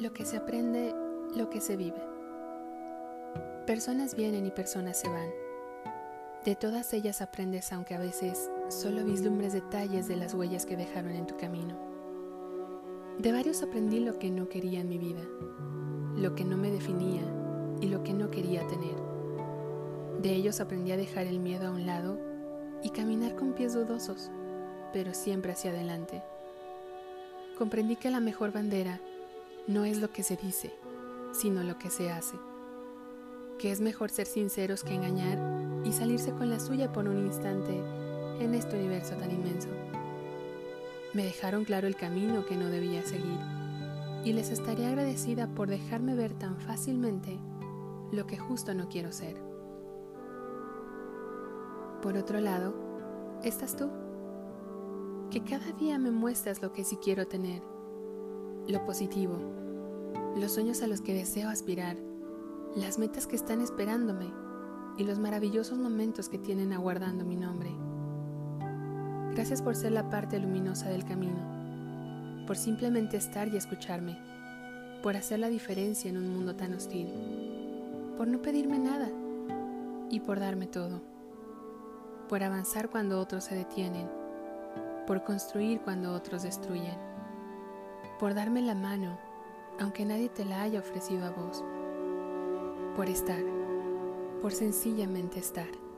lo que se aprende, lo que se vive. Personas vienen y personas se van. De todas ellas aprendes aunque a veces solo vislumbres detalles de las huellas que dejaron en tu camino. De varios aprendí lo que no quería en mi vida, lo que no me definía y lo que no quería tener. De ellos aprendí a dejar el miedo a un lado y caminar con pies dudosos, pero siempre hacia adelante. Comprendí que la mejor bandera no es lo que se dice, sino lo que se hace. Que es mejor ser sinceros que engañar y salirse con la suya por un instante en este universo tan inmenso. Me dejaron claro el camino que no debía seguir y les estaré agradecida por dejarme ver tan fácilmente lo que justo no quiero ser. Por otro lado, estás tú, que cada día me muestras lo que sí quiero tener, lo positivo, los sueños a los que deseo aspirar, las metas que están esperándome y los maravillosos momentos que tienen aguardando mi nombre. Gracias por ser la parte luminosa del camino, por simplemente estar y escucharme, por hacer la diferencia en un mundo tan hostil, por no pedirme nada y por darme todo, por avanzar cuando otros se detienen, por construir cuando otros destruyen, por darme la mano aunque nadie te la haya ofrecido a vos, por estar, por sencillamente estar.